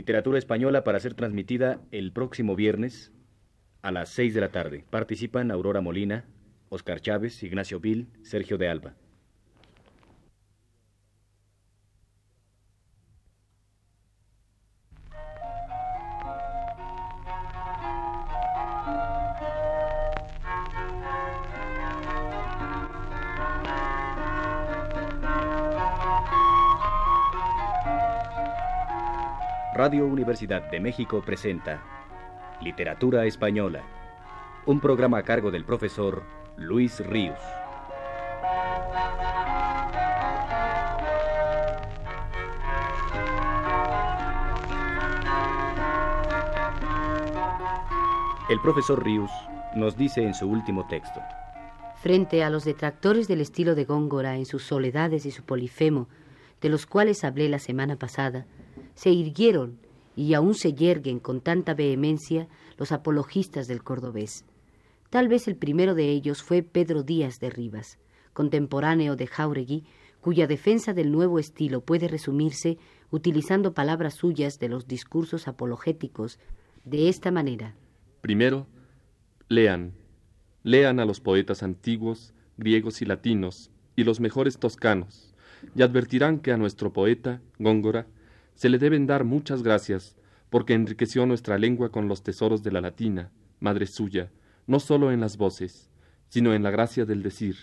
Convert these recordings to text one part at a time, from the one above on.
Literatura española para ser transmitida el próximo viernes a las 6 de la tarde. Participan Aurora Molina, Oscar Chávez, Ignacio Vil, Sergio de Alba. Radio Universidad de México presenta Literatura Española, un programa a cargo del profesor Luis Ríos. El profesor Ríos nos dice en su último texto. Frente a los detractores del estilo de Góngora en sus soledades y su polifemo, de los cuales hablé la semana pasada, se irguieron y aún se yerguen con tanta vehemencia los apologistas del cordobés. Tal vez el primero de ellos fue Pedro Díaz de Rivas, contemporáneo de Jauregui, cuya defensa del nuevo estilo puede resumirse utilizando palabras suyas de los discursos apologéticos de esta manera. Primero, lean, lean a los poetas antiguos, griegos y latinos, y los mejores toscanos, y advertirán que a nuestro poeta, Góngora, se le deben dar muchas gracias, porque enriqueció nuestra lengua con los tesoros de la latina, madre suya, no sólo en las voces, sino en la gracia del decir,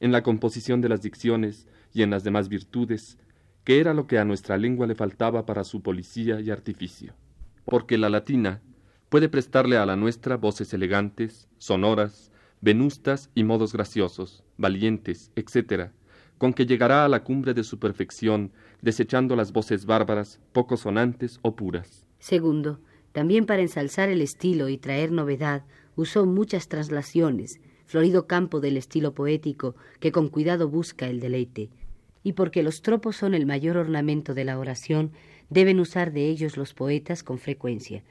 en la composición de las dicciones y en las demás virtudes, que era lo que a nuestra lengua le faltaba para su policía y artificio. Porque la latina puede prestarle a la nuestra voces elegantes, sonoras, venustas y modos graciosos, valientes, etc., con que llegará a la cumbre de su perfección, desechando las voces bárbaras, poco sonantes o puras. Segundo, también para ensalzar el estilo y traer novedad, usó muchas traslaciones, florido campo del estilo poético que con cuidado busca el deleite. Y porque los tropos son el mayor ornamento de la oración, deben usar de ellos los poetas con frecuencia.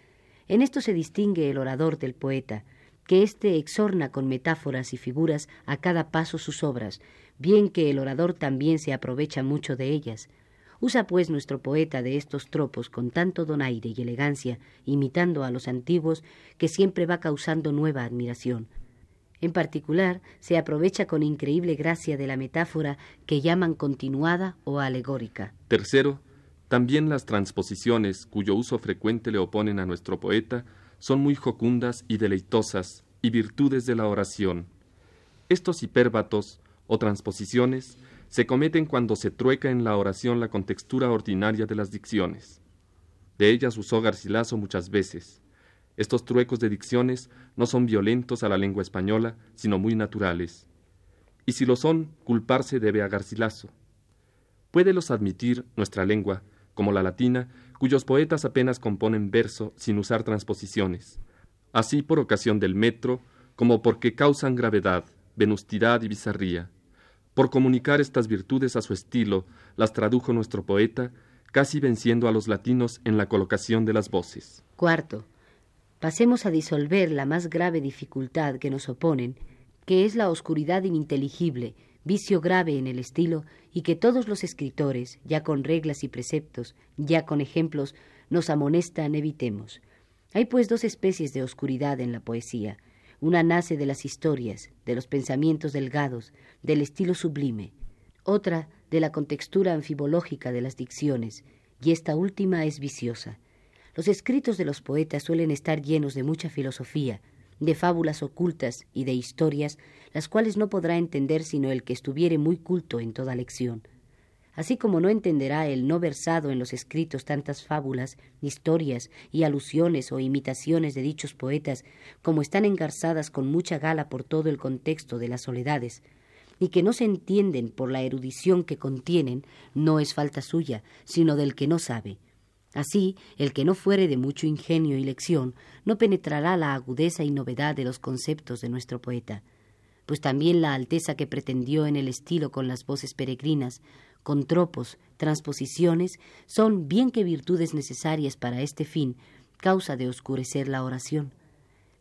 En esto se distingue el orador del poeta, que éste exorna con metáforas y figuras a cada paso sus obras, bien que el orador también se aprovecha mucho de ellas. Usa pues nuestro poeta de estos tropos con tanto donaire y elegancia, imitando a los antiguos, que siempre va causando nueva admiración. En particular, se aprovecha con increíble gracia de la metáfora que llaman continuada o alegórica. Tercero, también las transposiciones, cuyo uso frecuente le oponen a nuestro poeta, son muy jocundas y deleitosas, y virtudes de la oración. Estos hipérbatos o transposiciones se cometen cuando se trueca en la oración la contextura ordinaria de las dicciones. De ellas usó Garcilaso muchas veces. Estos truecos de dicciones no son violentos a la lengua española, sino muy naturales. Y si lo son, culparse debe a Garcilaso. Puédelos admitir nuestra lengua, como la latina, cuyos poetas apenas componen verso sin usar transposiciones, así por ocasión del metro, como porque causan gravedad, venustidad y bizarría. Por comunicar estas virtudes a su estilo, las tradujo nuestro poeta, casi venciendo a los latinos en la colocación de las voces. Cuarto, pasemos a disolver la más grave dificultad que nos oponen, que es la oscuridad ininteligible, vicio grave en el estilo, y que todos los escritores, ya con reglas y preceptos, ya con ejemplos, nos amonestan evitemos. Hay pues dos especies de oscuridad en la poesía, una nace de las historias, de los pensamientos delgados, del estilo sublime. Otra de la contextura anfibológica de las dicciones, y esta última es viciosa. Los escritos de los poetas suelen estar llenos de mucha filosofía, de fábulas ocultas y de historias, las cuales no podrá entender sino el que estuviere muy culto en toda lección así como no entenderá el no versado en los escritos tantas fábulas, historias y alusiones o imitaciones de dichos poetas, como están engarzadas con mucha gala por todo el contexto de las soledades, y que no se entienden por la erudición que contienen, no es falta suya, sino del que no sabe. Así, el que no fuere de mucho ingenio y lección, no penetrará la agudeza y novedad de los conceptos de nuestro poeta pues también la alteza que pretendió en el estilo con las voces peregrinas, con tropos, transposiciones, son bien que virtudes necesarias para este fin, causa de oscurecer la oración.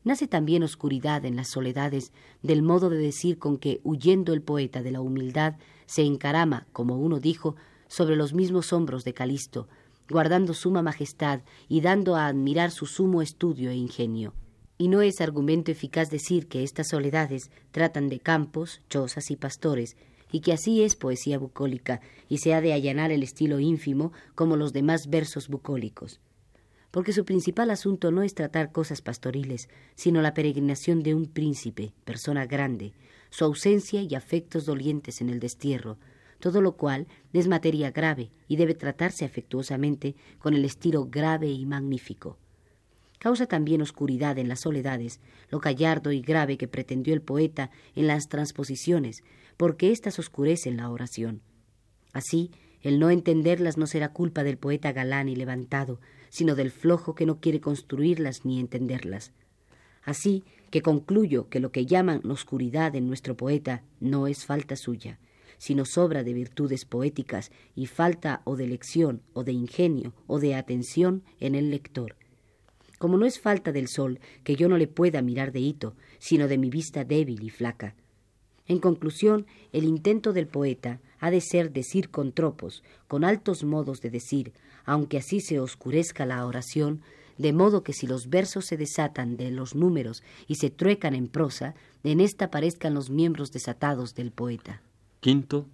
Nace también oscuridad en las soledades del modo de decir con que, huyendo el poeta de la humildad, se encarama, como uno dijo, sobre los mismos hombros de Calisto, guardando suma majestad y dando a admirar su sumo estudio e ingenio. Y no es argumento eficaz decir que estas soledades tratan de campos, chozas y pastores, y que así es poesía bucólica, y se ha de allanar el estilo ínfimo como los demás versos bucólicos. Porque su principal asunto no es tratar cosas pastoriles, sino la peregrinación de un príncipe, persona grande, su ausencia y afectos dolientes en el destierro, todo lo cual es materia grave y debe tratarse afectuosamente con el estilo grave y magnífico. Causa también oscuridad en las soledades lo gallardo y grave que pretendió el poeta en las transposiciones, porque éstas oscurecen la oración. Así, el no entenderlas no será culpa del poeta galán y levantado, sino del flojo que no quiere construirlas ni entenderlas. Así que concluyo que lo que llaman oscuridad en nuestro poeta no es falta suya, sino sobra de virtudes poéticas y falta o de lección o de ingenio o de atención en el lector. Como no es falta del sol que yo no le pueda mirar de hito, sino de mi vista débil y flaca. En conclusión, el intento del poeta ha de ser decir con tropos, con altos modos de decir, aunque así se oscurezca la oración, de modo que si los versos se desatan de los números y se truecan en prosa, en ésta aparezcan los miembros desatados del poeta. Quinto,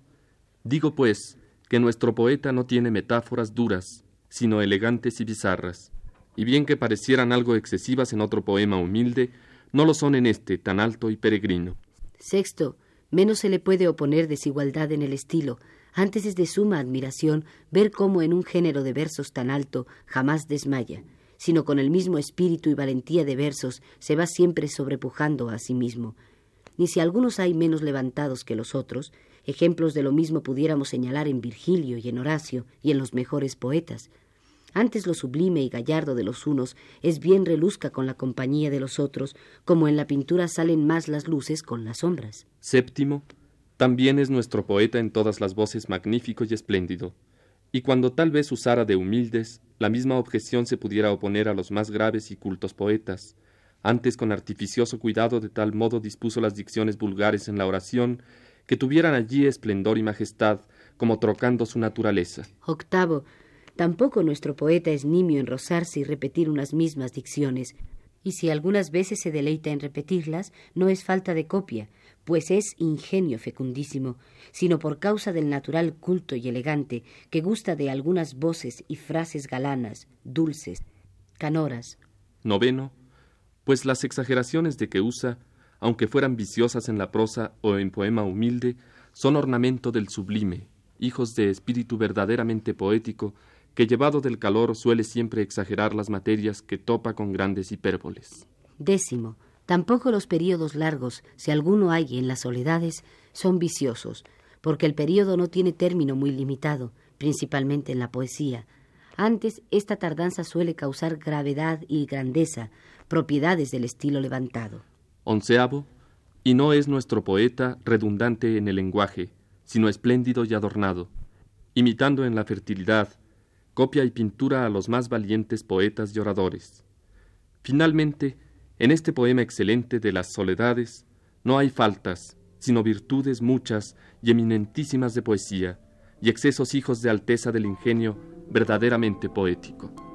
digo pues que nuestro poeta no tiene metáforas duras, sino elegantes y bizarras, y bien que parecieran algo excesivas en otro poema humilde, no lo son en este tan alto y peregrino. Sexto, menos se le puede oponer desigualdad en el estilo, antes es de suma admiración ver cómo en un género de versos tan alto jamás desmaya, sino con el mismo espíritu y valentía de versos se va siempre sobrepujando a sí mismo. Ni si algunos hay menos levantados que los otros, Ejemplos de lo mismo pudiéramos señalar en Virgilio y en Horacio y en los mejores poetas. Antes lo sublime y gallardo de los unos es bien reluzca con la compañía de los otros, como en la pintura salen más las luces con las sombras. Séptimo, también es nuestro poeta en todas las voces magnífico y espléndido. Y cuando tal vez usara de humildes, la misma objeción se pudiera oponer a los más graves y cultos poetas. Antes con artificioso cuidado de tal modo dispuso las dicciones vulgares en la oración, que tuvieran allí esplendor y majestad, como trocando su naturaleza. Octavo, tampoco nuestro poeta es nimio en rozarse y repetir unas mismas dicciones, y si algunas veces se deleita en repetirlas, no es falta de copia, pues es ingenio fecundísimo, sino por causa del natural culto y elegante que gusta de algunas voces y frases galanas, dulces, canoras. Noveno, pues las exageraciones de que usa aunque fueran viciosas en la prosa o en poema humilde, son ornamento del sublime, hijos de espíritu verdaderamente poético, que llevado del calor suele siempre exagerar las materias que topa con grandes hipérboles. Décimo, tampoco los períodos largos, si alguno hay en las soledades, son viciosos, porque el período no tiene término muy limitado, principalmente en la poesía. Antes, esta tardanza suele causar gravedad y grandeza, propiedades del estilo levantado. Onceavo, y no es nuestro poeta redundante en el lenguaje, sino espléndido y adornado, imitando en la fertilidad, copia y pintura a los más valientes poetas y oradores. Finalmente, en este poema excelente de las soledades, no hay faltas, sino virtudes muchas y eminentísimas de poesía, y excesos hijos de alteza del ingenio verdaderamente poético.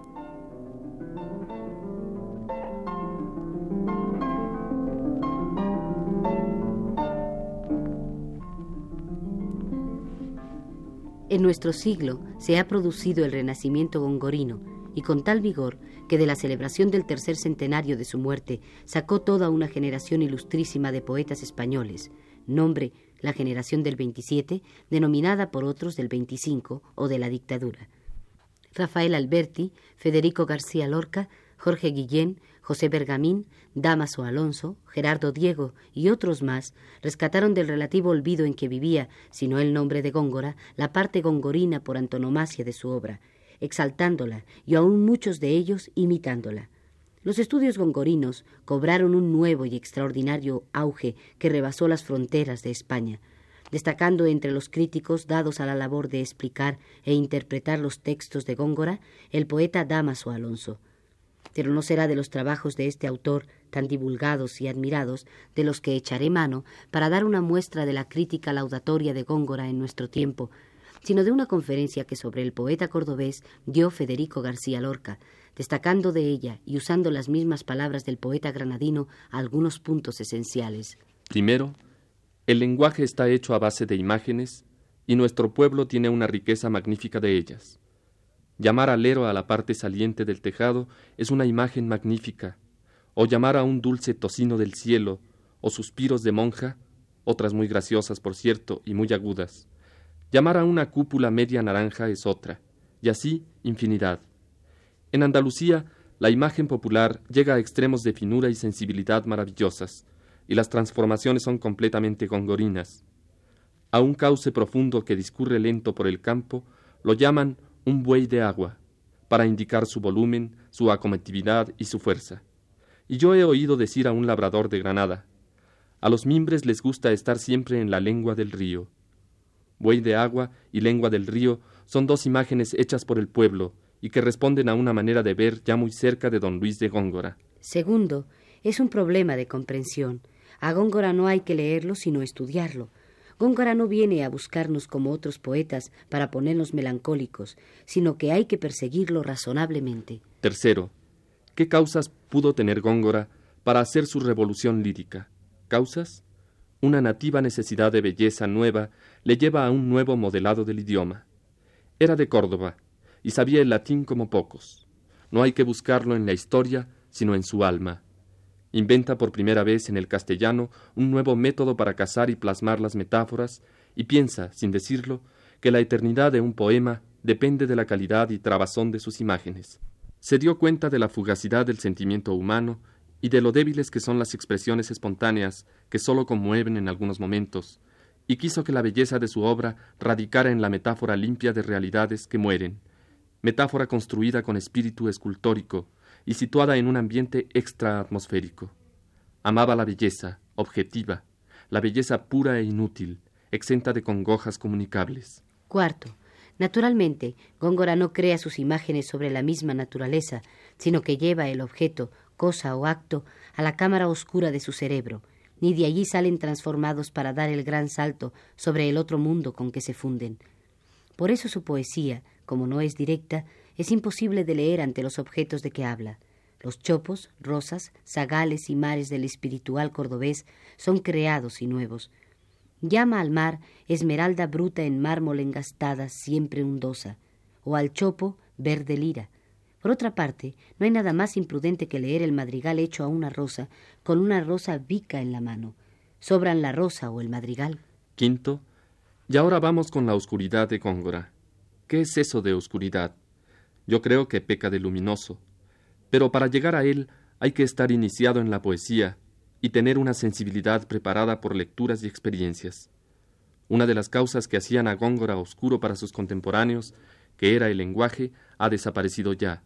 Nuestro siglo se ha producido el renacimiento gongorino, y con tal vigor que de la celebración del tercer centenario de su muerte sacó toda una generación ilustrísima de poetas españoles, nombre la generación del 27, denominada por otros del 25 o de la dictadura. Rafael Alberti, Federico García Lorca, Jorge Guillén, José Bergamín, Damaso Alonso, Gerardo Diego y otros más rescataron del relativo olvido en que vivía, si no el nombre de Góngora, la parte gongorina por antonomasia de su obra, exaltándola y aún muchos de ellos imitándola. Los estudios gongorinos cobraron un nuevo y extraordinario auge que rebasó las fronteras de España, destacando entre los críticos dados a la labor de explicar e interpretar los textos de Góngora el poeta Damaso Alonso, pero no será de los trabajos de este autor tan divulgados y admirados de los que echaré mano para dar una muestra de la crítica laudatoria de Góngora en nuestro tiempo, sino de una conferencia que sobre el poeta cordobés dio Federico García Lorca, destacando de ella y usando las mismas palabras del poeta granadino algunos puntos esenciales. Primero, el lenguaje está hecho a base de imágenes y nuestro pueblo tiene una riqueza magnífica de ellas. Llamar alero a la parte saliente del tejado es una imagen magnífica, o llamar a un dulce tocino del cielo, o suspiros de monja, otras muy graciosas, por cierto, y muy agudas. Llamar a una cúpula media naranja es otra, y así infinidad. En Andalucía, la imagen popular llega a extremos de finura y sensibilidad maravillosas, y las transformaciones son completamente gongorinas. A un cauce profundo que discurre lento por el campo lo llaman un buey de agua, para indicar su volumen, su acometividad y su fuerza. Y yo he oído decir a un labrador de Granada, a los mimbres les gusta estar siempre en la lengua del río. Buey de agua y lengua del río son dos imágenes hechas por el pueblo y que responden a una manera de ver ya muy cerca de don Luis de Góngora. Segundo, es un problema de comprensión. A Góngora no hay que leerlo sino estudiarlo. Góngora no viene a buscarnos como otros poetas para ponernos melancólicos, sino que hay que perseguirlo razonablemente. Tercero, ¿qué causas pudo tener Góngora para hacer su revolución lírica? causas, una nativa necesidad de belleza nueva le lleva a un nuevo modelado del idioma. Era de Córdoba y sabía el latín como pocos. No hay que buscarlo en la historia, sino en su alma. Inventa por primera vez en el castellano un nuevo método para cazar y plasmar las metáforas y piensa, sin decirlo, que la eternidad de un poema depende de la calidad y trabazón de sus imágenes. Se dio cuenta de la fugacidad del sentimiento humano y de lo débiles que son las expresiones espontáneas que sólo conmueven en algunos momentos, y quiso que la belleza de su obra radicara en la metáfora limpia de realidades que mueren, metáfora construida con espíritu escultórico y situada en un ambiente extraatmosférico. Amaba la belleza, objetiva, la belleza pura e inútil, exenta de congojas comunicables. Cuarto, naturalmente, Góngora no crea sus imágenes sobre la misma naturaleza, sino que lleva el objeto, cosa o acto a la cámara oscura de su cerebro, ni de allí salen transformados para dar el gran salto sobre el otro mundo con que se funden. Por eso su poesía, como no es directa, es imposible de leer ante los objetos de que habla. Los chopos, rosas, zagales y mares del espiritual cordobés son creados y nuevos. Llama al mar esmeralda bruta en mármol engastada, siempre hundosa, o al chopo verde lira, por otra parte, no hay nada más imprudente que leer el madrigal hecho a una rosa con una rosa vica en la mano. Sobran la rosa o el madrigal. Quinto, y ahora vamos con la oscuridad de Góngora. ¿Qué es eso de oscuridad? Yo creo que peca de luminoso. Pero para llegar a él hay que estar iniciado en la poesía y tener una sensibilidad preparada por lecturas y experiencias. Una de las causas que hacían a Góngora oscuro para sus contemporáneos, que era el lenguaje, ha desaparecido ya.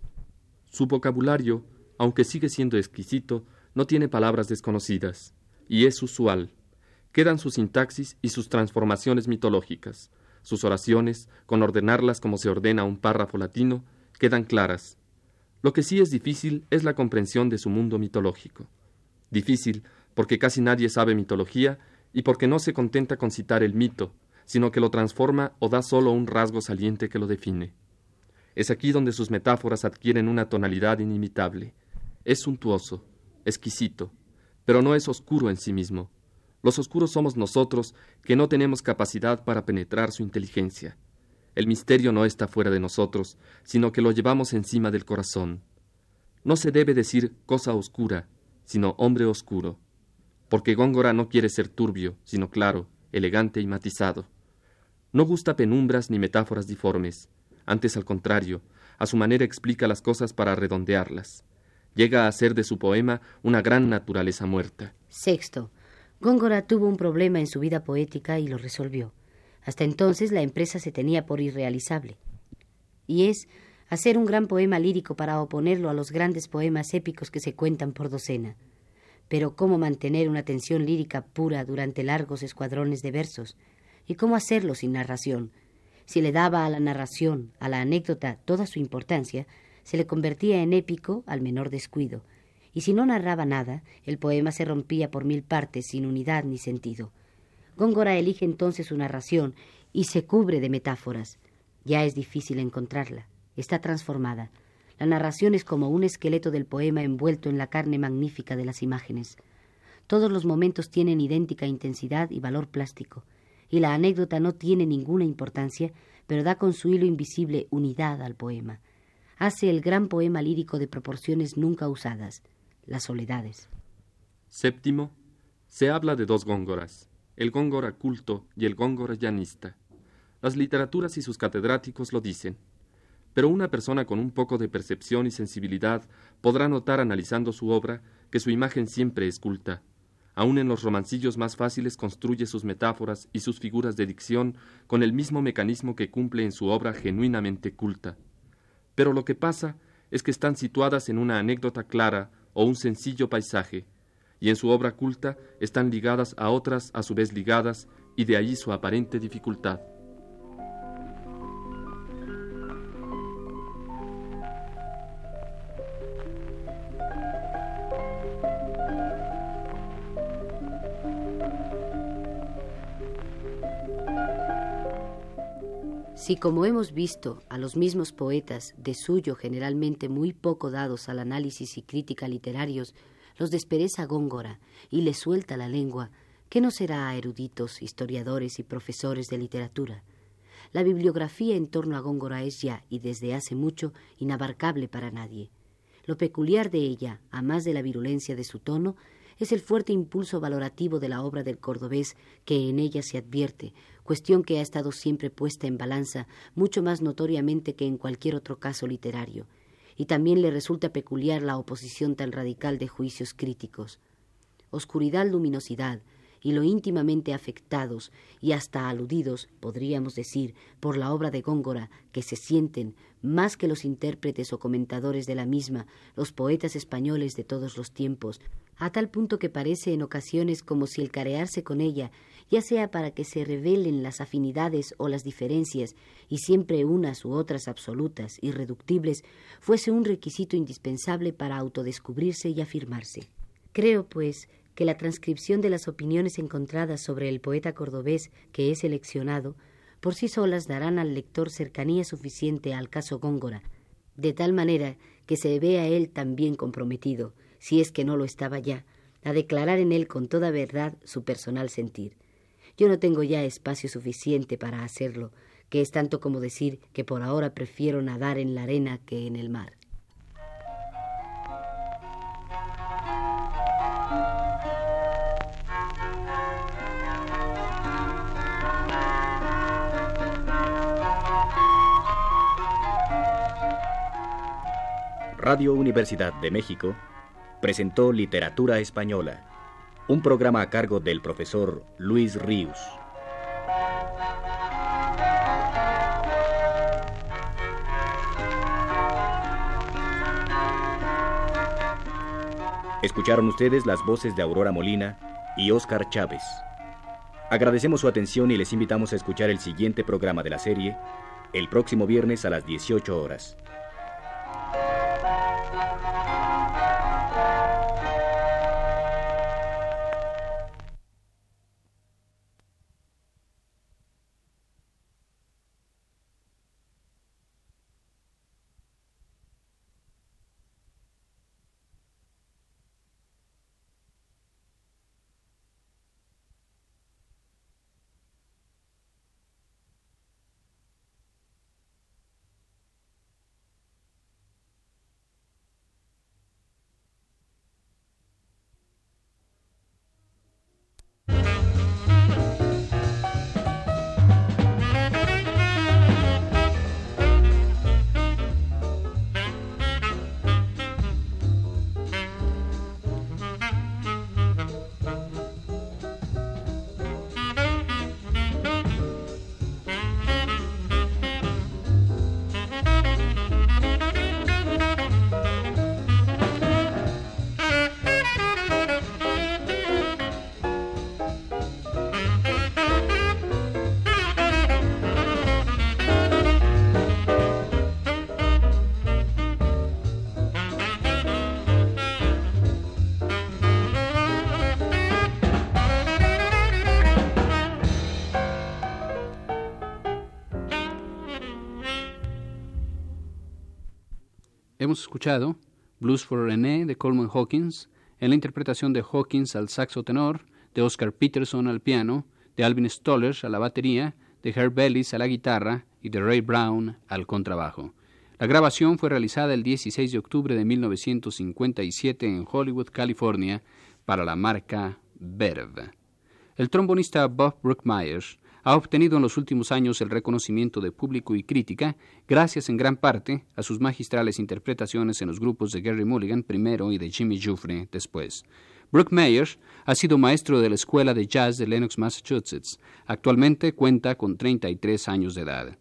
Su vocabulario, aunque sigue siendo exquisito, no tiene palabras desconocidas, y es usual. Quedan su sintaxis y sus transformaciones mitológicas. Sus oraciones, con ordenarlas como se ordena un párrafo latino, quedan claras. Lo que sí es difícil es la comprensión de su mundo mitológico. Difícil porque casi nadie sabe mitología y porque no se contenta con citar el mito, sino que lo transforma o da solo un rasgo saliente que lo define. Es aquí donde sus metáforas adquieren una tonalidad inimitable. Es suntuoso, exquisito, pero no es oscuro en sí mismo. Los oscuros somos nosotros que no tenemos capacidad para penetrar su inteligencia. El misterio no está fuera de nosotros, sino que lo llevamos encima del corazón. No se debe decir cosa oscura, sino hombre oscuro, porque Góngora no quiere ser turbio, sino claro, elegante y matizado. No gusta penumbras ni metáforas diformes, antes al contrario, a su manera explica las cosas para redondearlas. Llega a ser de su poema una gran naturaleza muerta. Sexto. Góngora tuvo un problema en su vida poética y lo resolvió. Hasta entonces la empresa se tenía por irrealizable. Y es hacer un gran poema lírico para oponerlo a los grandes poemas épicos que se cuentan por docena. Pero cómo mantener una tensión lírica pura durante largos escuadrones de versos, y cómo hacerlo sin narración, si le daba a la narración, a la anécdota, toda su importancia, se le convertía en épico al menor descuido, y si no narraba nada, el poema se rompía por mil partes sin unidad ni sentido. Góngora elige entonces su narración y se cubre de metáforas. Ya es difícil encontrarla. Está transformada. La narración es como un esqueleto del poema envuelto en la carne magnífica de las imágenes. Todos los momentos tienen idéntica intensidad y valor plástico, y la anécdota no tiene ninguna importancia, pero da con su hilo invisible unidad al poema. Hace el gran poema lírico de proporciones nunca usadas, las soledades. Séptimo, se habla de dos góngoras, el góngora culto y el góngora llanista. Las literaturas y sus catedráticos lo dicen. Pero una persona con un poco de percepción y sensibilidad podrá notar analizando su obra que su imagen siempre es culta. Aun en los romancillos más fáciles construye sus metáforas y sus figuras de dicción con el mismo mecanismo que cumple en su obra genuinamente culta. Pero lo que pasa es que están situadas en una anécdota clara o un sencillo paisaje, y en su obra culta están ligadas a otras a su vez ligadas, y de allí su aparente dificultad. Si como hemos visto a los mismos poetas, de suyo generalmente muy poco dados al análisis y crítica literarios, los despereza Góngora y les suelta la lengua, ¿qué no será a eruditos, historiadores y profesores de literatura? La bibliografía en torno a Góngora es ya, y desde hace mucho, inabarcable para nadie. Lo peculiar de ella, a más de la virulencia de su tono, es el fuerte impulso valorativo de la obra del cordobés que en ella se advierte, cuestión que ha estado siempre puesta en balanza mucho más notoriamente que en cualquier otro caso literario, y también le resulta peculiar la oposición tan radical de juicios críticos. Oscuridad, luminosidad, y lo íntimamente afectados y hasta aludidos, podríamos decir, por la obra de Góngora, que se sienten, más que los intérpretes o comentadores de la misma, los poetas españoles de todos los tiempos, a tal punto que parece en ocasiones como si el carearse con ella, ya sea para que se revelen las afinidades o las diferencias, y siempre unas u otras absolutas, irreductibles, fuese un requisito indispensable para autodescubrirse y afirmarse. Creo, pues, que la transcripción de las opiniones encontradas sobre el poeta cordobés que he seleccionado por sí solas darán al lector cercanía suficiente al caso Góngora, de tal manera que se vea él también comprometido, si es que no lo estaba ya, a declarar en él con toda verdad su personal sentir. Yo no tengo ya espacio suficiente para hacerlo, que es tanto como decir que por ahora prefiero nadar en la arena que en el mar. Radio Universidad de México presentó Literatura Española, un programa a cargo del profesor Luis Ríos. Escucharon ustedes las voces de Aurora Molina y Óscar Chávez. Agradecemos su atención y les invitamos a escuchar el siguiente programa de la serie el próximo viernes a las 18 horas. Hemos escuchado Blues for René de Coleman Hawkins, en la interpretación de Hawkins al saxo tenor, de Oscar Peterson al piano, de Alvin Stoller a la batería, de Herb Ellis a la guitarra y de Ray Brown al contrabajo. La grabación fue realizada el 16 de octubre de 1957 en Hollywood, California, para la marca Verve. El trombonista Bob Brookmeyer ha obtenido en los últimos años el reconocimiento de público y crítica gracias en gran parte a sus magistrales interpretaciones en los grupos de Gary Mulligan primero y de Jimmy Jufre después. Brooke Myers ha sido maestro de la Escuela de Jazz de Lenox, Massachusetts. Actualmente cuenta con 33 años de edad.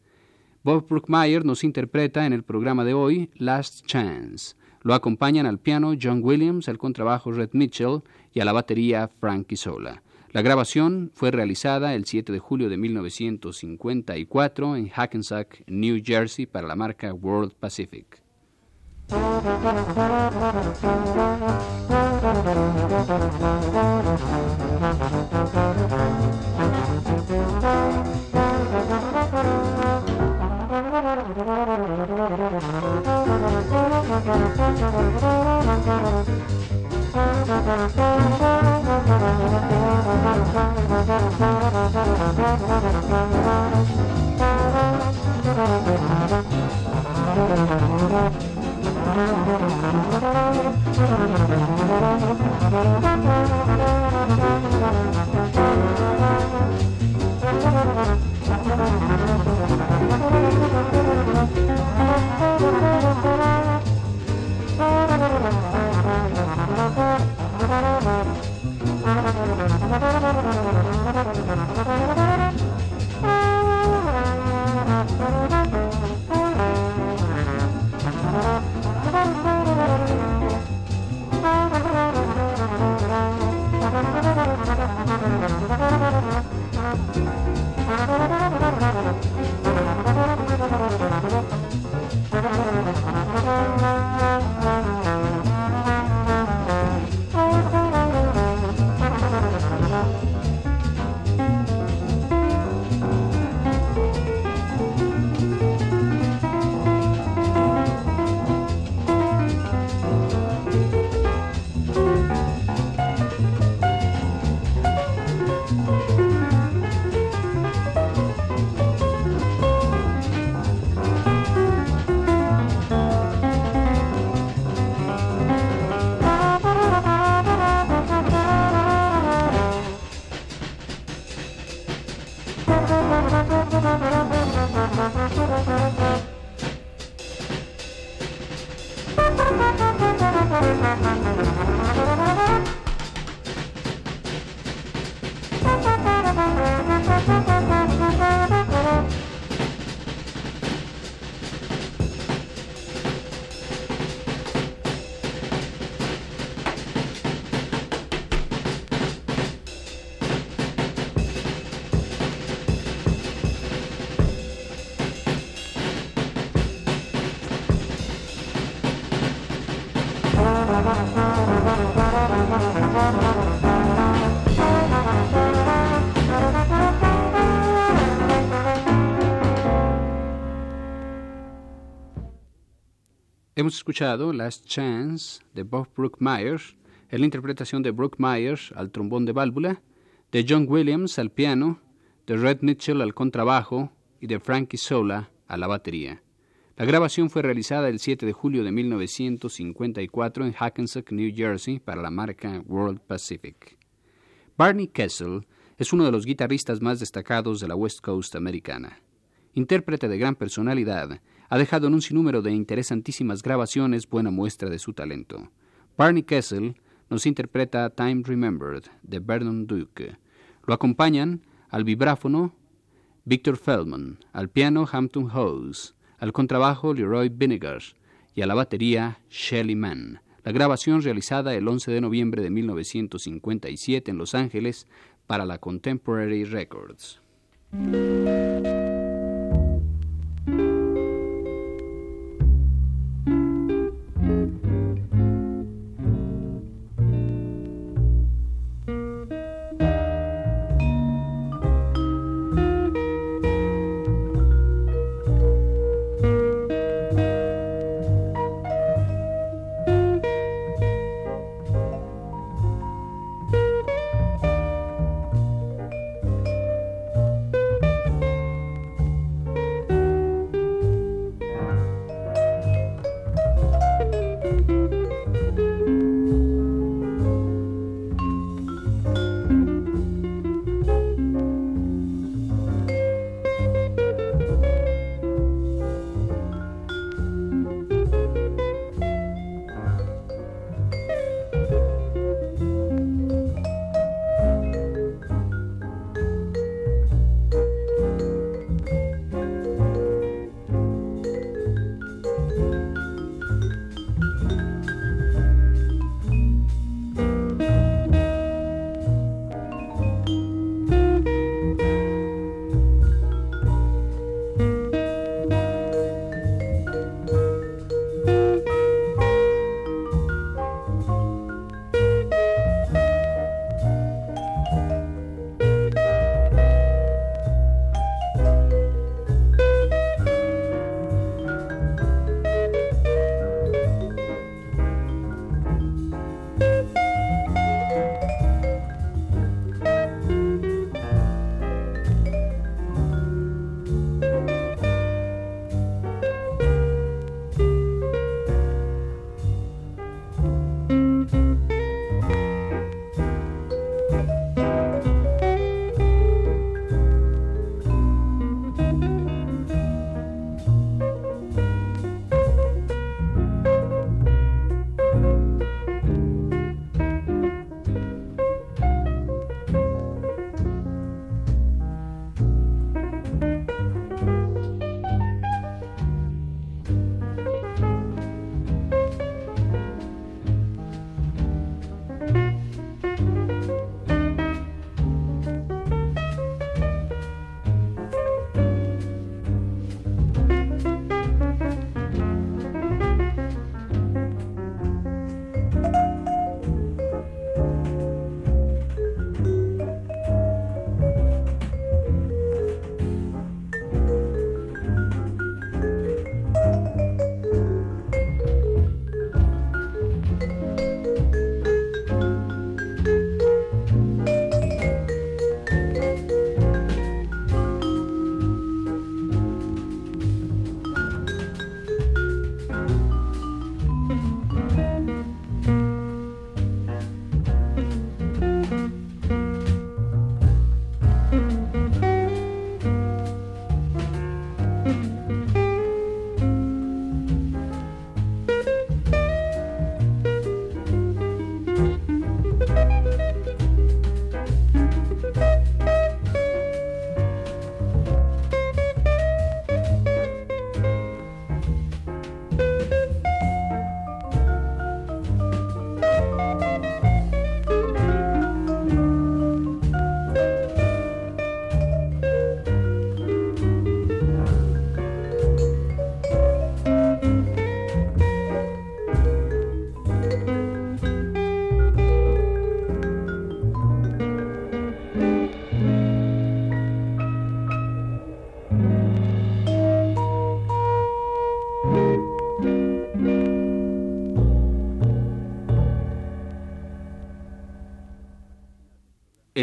Bob Brookmeyer nos interpreta en el programa de hoy Last Chance. Lo acompañan al piano John Williams, al contrabajo Red Mitchell y a la batería Frank Isola. La grabación fue realizada el 7 de julio de 1954 en Hackensack, New Jersey, para la marca World Pacific. Thank you. Hemos escuchado Last Chance de Bob Brooke Myers, en la interpretación de Brooke Myers al trombón de válvula, de John Williams al piano, de Red Mitchell al contrabajo y de Frankie Sola a la batería. La grabación fue realizada el 7 de julio de 1954 en Hackensack, New Jersey, para la marca World Pacific. Barney Kessel es uno de los guitarristas más destacados de la West Coast americana. Intérprete de gran personalidad, ha dejado en un sinnúmero de interesantísimas grabaciones buena muestra de su talento. Barney Kessel nos interpreta Time Remembered de Vernon Duke. Lo acompañan al vibráfono Victor Feldman, al piano Hampton Hose, al contrabajo Leroy Vinegar y a la batería Shelly Mann. La grabación realizada el 11 de noviembre de 1957 en Los Ángeles para la Contemporary Records.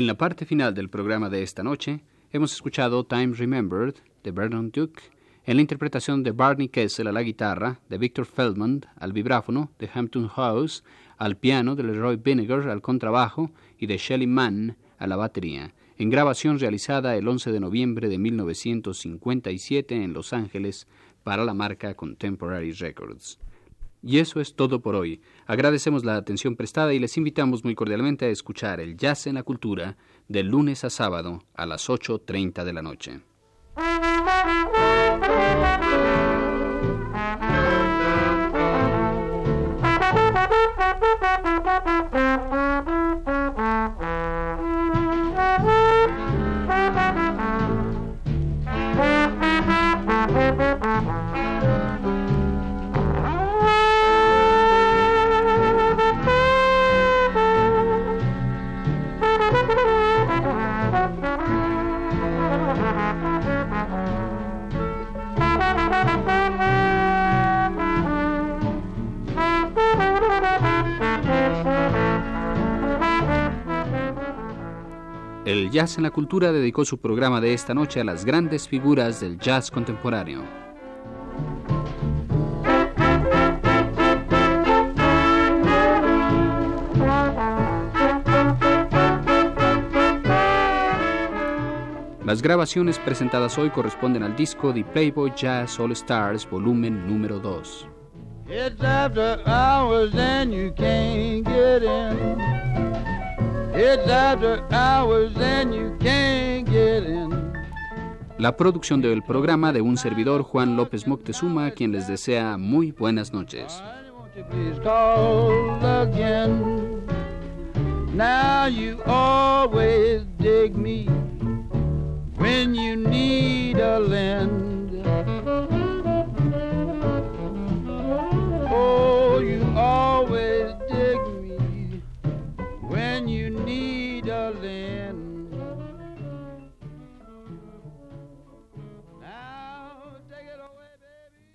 En la parte final del programa de esta noche, hemos escuchado Time Remembered de Vernon Duke, en la interpretación de Barney Kessel a la guitarra, de Victor Feldman al vibráfono, de Hampton House al piano, de Leroy Vinegar al contrabajo y de Shelley Mann a la batería, en grabación realizada el 11 de noviembre de 1957 en Los Ángeles para la marca Contemporary Records. Y eso es todo por hoy. Agradecemos la atención prestada y les invitamos muy cordialmente a escuchar el Jazz en la Cultura de lunes a sábado a las 8.30 de la noche. Jazz en la Cultura dedicó su programa de esta noche a las grandes figuras del jazz contemporáneo. Las grabaciones presentadas hoy corresponden al disco The Playboy Jazz All Stars, volumen número 2. La producción del programa de un servidor Juan López Moctezuma, quien les desea muy buenas noches. Now you always dig me when you need a lend. Oh, you always you need a lend.